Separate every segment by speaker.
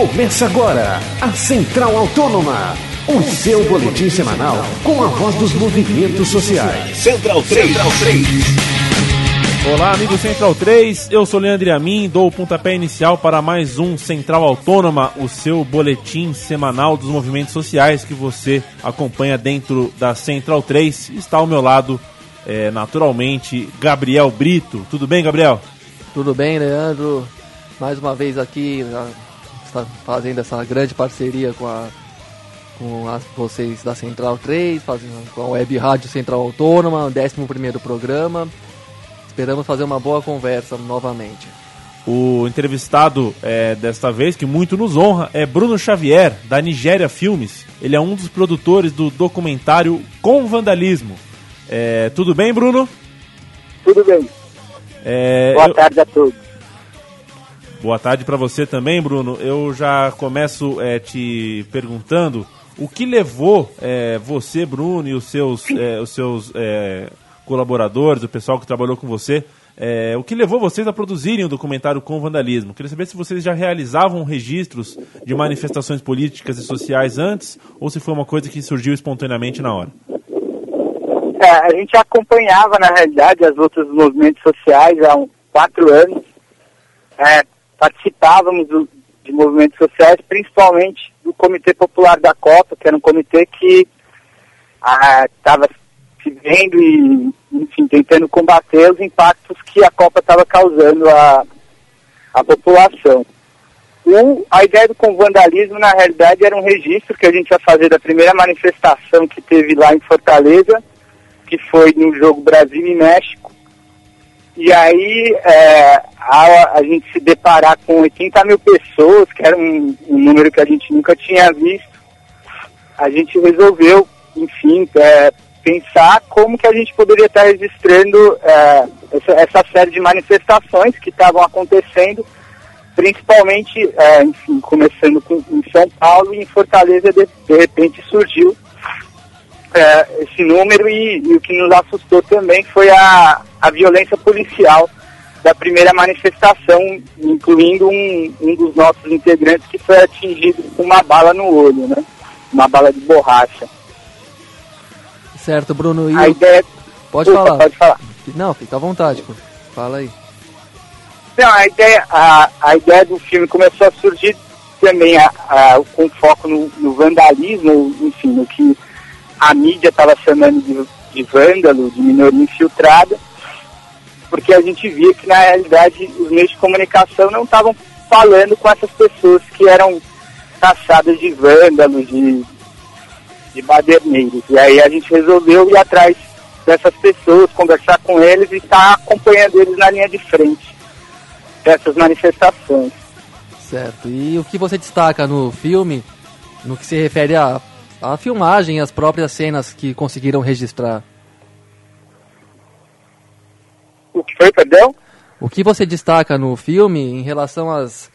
Speaker 1: Começa agora a Central Autônoma, o seu boletim semanal com a voz dos movimentos sociais.
Speaker 2: Central 3. Central 3.
Speaker 3: Olá, amigo Central 3. Eu sou Leandro Amin, dou o pontapé inicial para mais um Central Autônoma, o seu boletim semanal dos movimentos sociais que você acompanha dentro da Central 3. Está ao meu lado, é, naturalmente, Gabriel Brito. Tudo bem, Gabriel?
Speaker 4: Tudo bem, Leandro? Mais uma vez aqui, fazendo essa grande parceria com, a, com as, vocês da Central 3, fazendo com a Web Rádio Central Autônoma, 11 programa. Esperamos fazer uma boa conversa novamente.
Speaker 3: O entrevistado é, desta vez, que muito nos honra, é Bruno Xavier, da Nigéria Filmes. Ele é um dos produtores do documentário Com Vandalismo. É, tudo bem, Bruno?
Speaker 5: Tudo bem.
Speaker 3: É,
Speaker 5: Boa
Speaker 3: eu-
Speaker 5: tarde a todos.
Speaker 3: Boa tarde para você também, Bruno. Eu já começo é, te perguntando o que levou é, você, Bruno, e os seus, é, os seus colaboradores, o pessoal que trabalhou com você, o que levou vocês a produzirem o documentário com vandalismo? Queria saber se vocês já realizavam registros de manifestações políticas e sociais antes ou se foi uma coisa que surgiu espontaneamente na hora.
Speaker 5: É, a gente acompanhava, na realidade, as lutas dos movimentos sociais há uns quatro anos. É, participávamos do- de movimentos sociais, principalmente do Comitê Popular da Copa, que era um comitê que estava se vendo e, enfim, tentando combater os impactos que a Copa estava causando à, à população. A ideia do com vandalismo, na realidade, era um registro que a gente ia fazer da primeira manifestação que teve lá em Fortaleza, que foi no jogo Brasil e México. E aí, é, a, a gente se deparar com 80 mil pessoas, que era um, um número que a gente nunca tinha visto, a gente resolveu, enfim, é, pensar como que a gente poderia estar registrando é, essa, essa série de manifestações que estavam acontecendo, principalmente, é, enfim, começando com, em São Paulo e em Fortaleza, de, de repente surgiu é, esse número e, e o que nos assustou também foi a, a violência policial da primeira manifestação, incluindo um, um dos nossos integrantes que foi atingido com uma bala no olho, né? Uma bala de borracha.
Speaker 4: Certo, Bruno. E
Speaker 5: A
Speaker 4: eu-
Speaker 5: ideia...
Speaker 4: Pode
Speaker 5: Opa,
Speaker 4: falar.
Speaker 5: Pode falar.
Speaker 4: Não, fica à vontade, pô. Fala aí.
Speaker 5: Não, a ideia, a, a ideia do filme começou a surgir também a, a- com foco no, no vandalismo, enfim, no que a mídia estava chamando de, de vândalo, de minoria infiltrada, porque a gente via que na realidade os meios de comunicação não estavam falando com essas pessoas que eram taxadas de vândalos, de, de baderneiros. E aí a gente resolveu ir atrás dessas pessoas, conversar com eles e estar acompanhando eles na linha de frente dessas manifestações.
Speaker 4: Certo. E o que você destaca no filme, no que se refere à, à filmagem e às próprias cenas que conseguiram registrar?
Speaker 5: O que foi, perdão?
Speaker 4: O que você destaca no filme em relação às,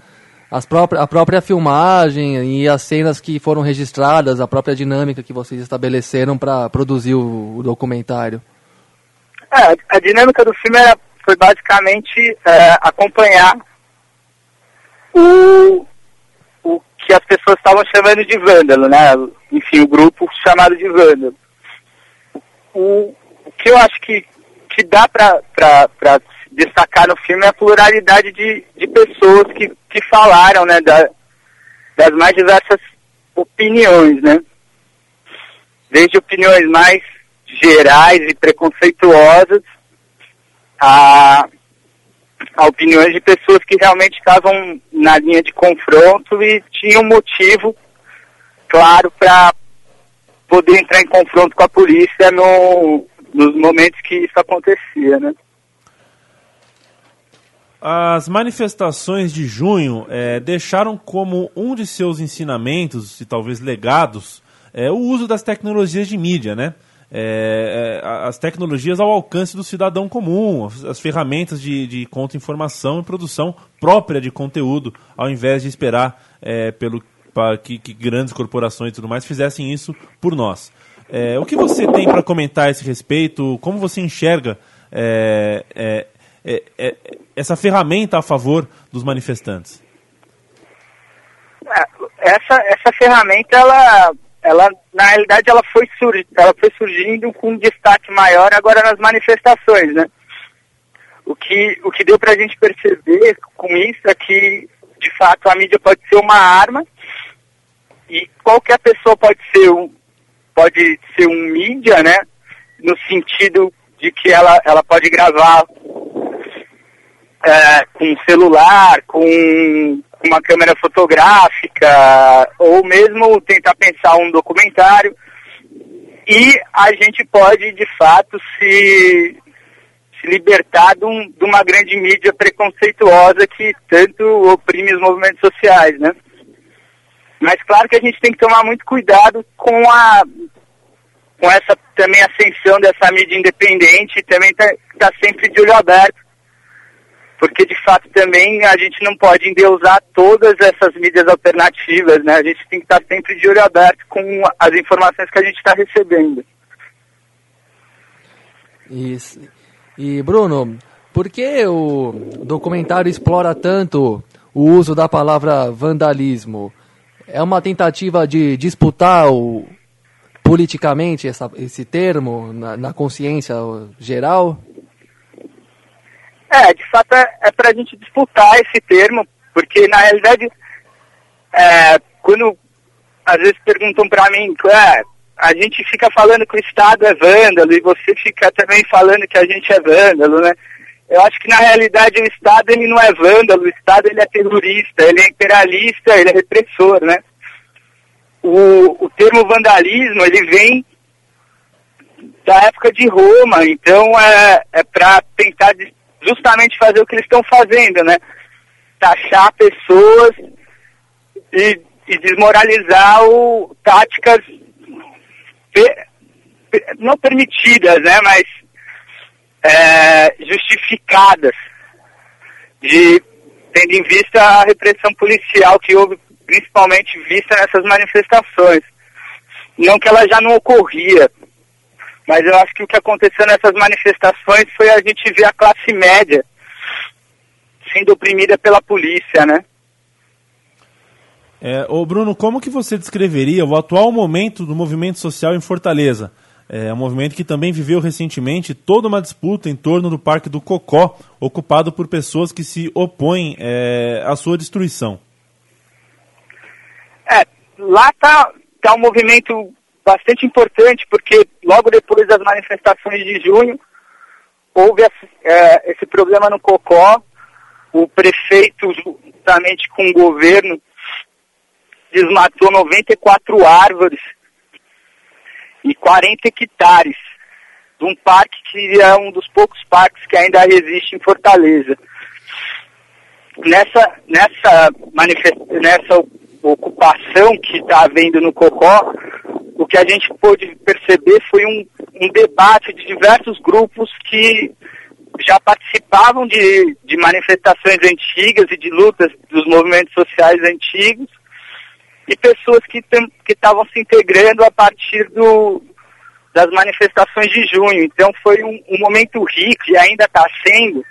Speaker 4: às próprias, à própria filmagem e as cenas que foram registradas, a própria dinâmica que vocês estabeleceram para produzir o, o documentário?
Speaker 5: É, a dinâmica do filme era, foi basicamente é, acompanhar o, o que as pessoas estavam chamando de vândalo, né? Enfim, o grupo chamado de vândalo. O, o que eu acho que, que dá para destacar no filme é a pluralidade de, de pessoas que, que falaram, né? Da, das mais diversas opiniões, né? Desde opiniões mais gerais e preconceituosas a, a opiniões de pessoas que realmente estavam na linha de confronto e tinham motivo claro para poder entrar em confronto com a polícia no, nos momentos que isso acontecia, né?
Speaker 3: As manifestações de junho eh, deixaram como um de seus ensinamentos e talvez legados eh, o uso das tecnologias de mídia, né? Eh, eh, as tecnologias ao alcance do cidadão comum, as, as ferramentas de, de contra-informação e produção própria de conteúdo, ao invés de esperar eh, pelo, pa- que, que grandes corporações e tudo mais fizessem isso por nós. Eh, o que você tem para comentar a esse respeito? Como você enxerga eh, eh, é, é, essa ferramenta a favor dos manifestantes?
Speaker 5: É, essa, essa ferramenta, ela, ela, na realidade, ela foi, sur ela foi surgindo com um destaque maior agora nas manifestações, né? O que, o que deu para a gente perceber com isso é que, de fato, a mídia pode ser uma arma qualquer pessoa pode ser um, pode ser um mídia, né? No sentido de que ela, ela pode gravar é, com celular, com uma câmera fotográfica, ou mesmo tentar pensar um documentário. E a gente pode, de fato, se, se libertar de, um, de uma grande mídia preconceituosa que tanto oprime os movimentos sociais, né? Mas claro que a gente tem que tomar muito cuidado com a com essa também ascensão dessa mídia independente, também está tá sempre de olho aberto porque de fato também a gente não pode endeusar todas essas mídias alternativas, né? A gente tem que estar sempre de olho aberto com as informações que a gente está recebendo.
Speaker 4: Isso. E Bruno, por que o documentário explora tanto o uso da palavra vandalismo? É uma tentativa de disputar o, politicamente essa, esse termo na, na consciência geral?
Speaker 5: É, de fato é, é para a gente disputar esse termo, porque na realidade, é, quando às vezes perguntam para mim, é, a gente fica falando que o Estado é vândalo e você fica também falando que a gente é vândalo, né? Eu acho que na realidade o Estado ele não é vândalo, o Estado ele é terrorista, ele é imperialista, ele é repressor, né? O, o termo vandalismo ele vem da época de Roma, então é, é para tentar justamente fazer o que eles estão fazendo, né? Taxar pessoas e, e desmoralizar o, táticas não permitidas, né? Mas é, justificadas, de, tendo em vista a repressão policial que houve principalmente vista nessas manifestações. Não que ela já não ocorria, mas eu acho que o que aconteceu nessas manifestações foi a gente ver a classe média sendo oprimida pela polícia, né?
Speaker 3: É, ô Bruno, como que você descreveria o atual momento do movimento social em Fortaleza? É um movimento que também viveu recentemente toda uma disputa em torno do Parque do Cocó, ocupado por pessoas que se opõem é, à sua destruição.
Speaker 5: É, lá tá, tá um movimento bastante importante, porque logo depois das manifestações de junho, houve é, esse problema no Cocó, o prefeito, juntamente com o governo, desmatou 94 árvores e 40 hectares de um parque que é um dos poucos parques que ainda existe em Fortaleza. Nessa, nessa, nessa ocupação que está havendo no Cocó, o que a gente pôde perceber foi um, um debate de diversos grupos que já participavam de, de manifestações antigas e de lutas dos movimentos sociais antigos e pessoas que estavam se integrando a partir do, das manifestações de junho. Então foi um, um momento rico e ainda está sendo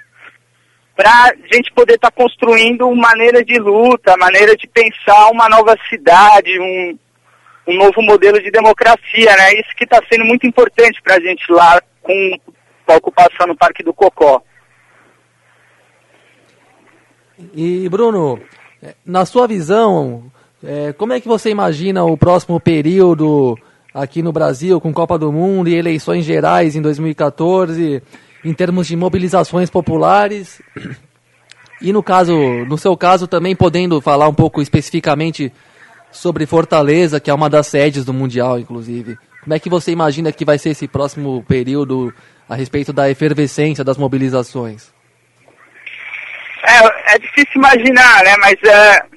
Speaker 5: para a gente poder estar tá construindo uma maneira de luta, maneira de pensar uma nova cidade, um, um novo modelo de democracia, né? Isso que está sendo muito importante para a gente lá com a ocupação no Parque do Cocó.
Speaker 4: E Bruno, é, na sua visão, é, como é que você imagina o próximo período aqui no Brasil com Copa do Mundo e eleições gerais em 2014, em termos de mobilizações populares? E no caso, no seu caso também podendo falar um pouco especificamente sobre Fortaleza, que é uma das sedes do Mundial, inclusive. Como é que você imagina que vai ser esse próximo período a respeito da efervescência das mobilizações?
Speaker 5: É, é difícil imaginar, né? Mas é,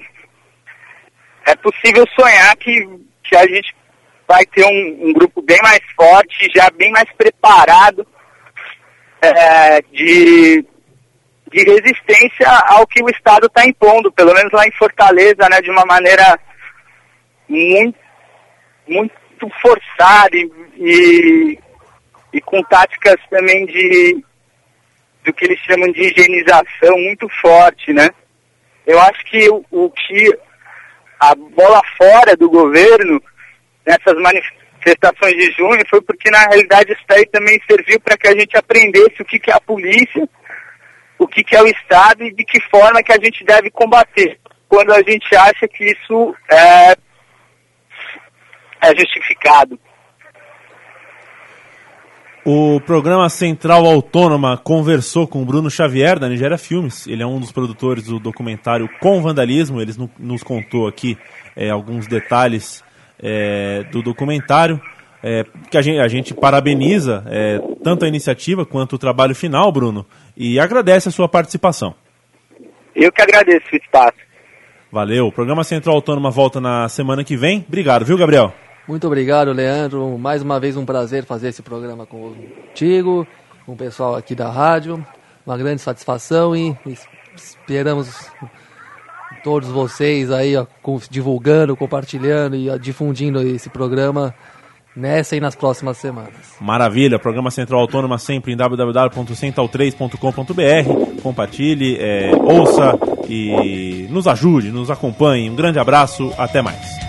Speaker 5: é possível sonhar que, que a gente vai ter um, um grupo bem mais forte, já bem mais preparado é, de, de resistência ao que o Estado está impondo, pelo menos lá em Fortaleza, né? De uma maneira muito, muito forçado e, e, e, com táticas também de do que eles chamam de higienização muito forte, né? Eu acho que o, o que a bola fora do governo nessas manifestações de junho foi porque na realidade isso daí também serviu para que a gente aprendesse o que, que é a polícia, o que, que é o Estado e de que forma que a gente deve combater quando a gente acha que isso é, é justificado.
Speaker 3: O programa Central Autônoma conversou com o Bruno Xavier, da Nigéria Filmes. Ele é um dos produtores do documentário Com Vandalismo. Ele nos contou aqui é, alguns detalhes é, do documentário. É, que a gente, a gente parabeniza é, tanto a iniciativa quanto o trabalho final, Bruno, e agradece a sua participação.
Speaker 5: Eu que agradeço o espaço.
Speaker 3: Valeu. O programa Central Autônoma volta na semana que vem. Obrigado, viu, Gabriel?
Speaker 4: Muito obrigado, Leandro. Mais uma vez um prazer fazer esse programa contigo, com o pessoal aqui da rádio. Uma grande satisfação e esperamos todos vocês aí ó, divulgando, compartilhando e ó, difundindo esse programa nessa e nas próximas semanas.
Speaker 3: Maravilha, programa Central Autônoma sempre em www.central3.com.br. Compartilhe, é, ouça e nos ajude, nos acompanhe. Um grande abraço, até mais.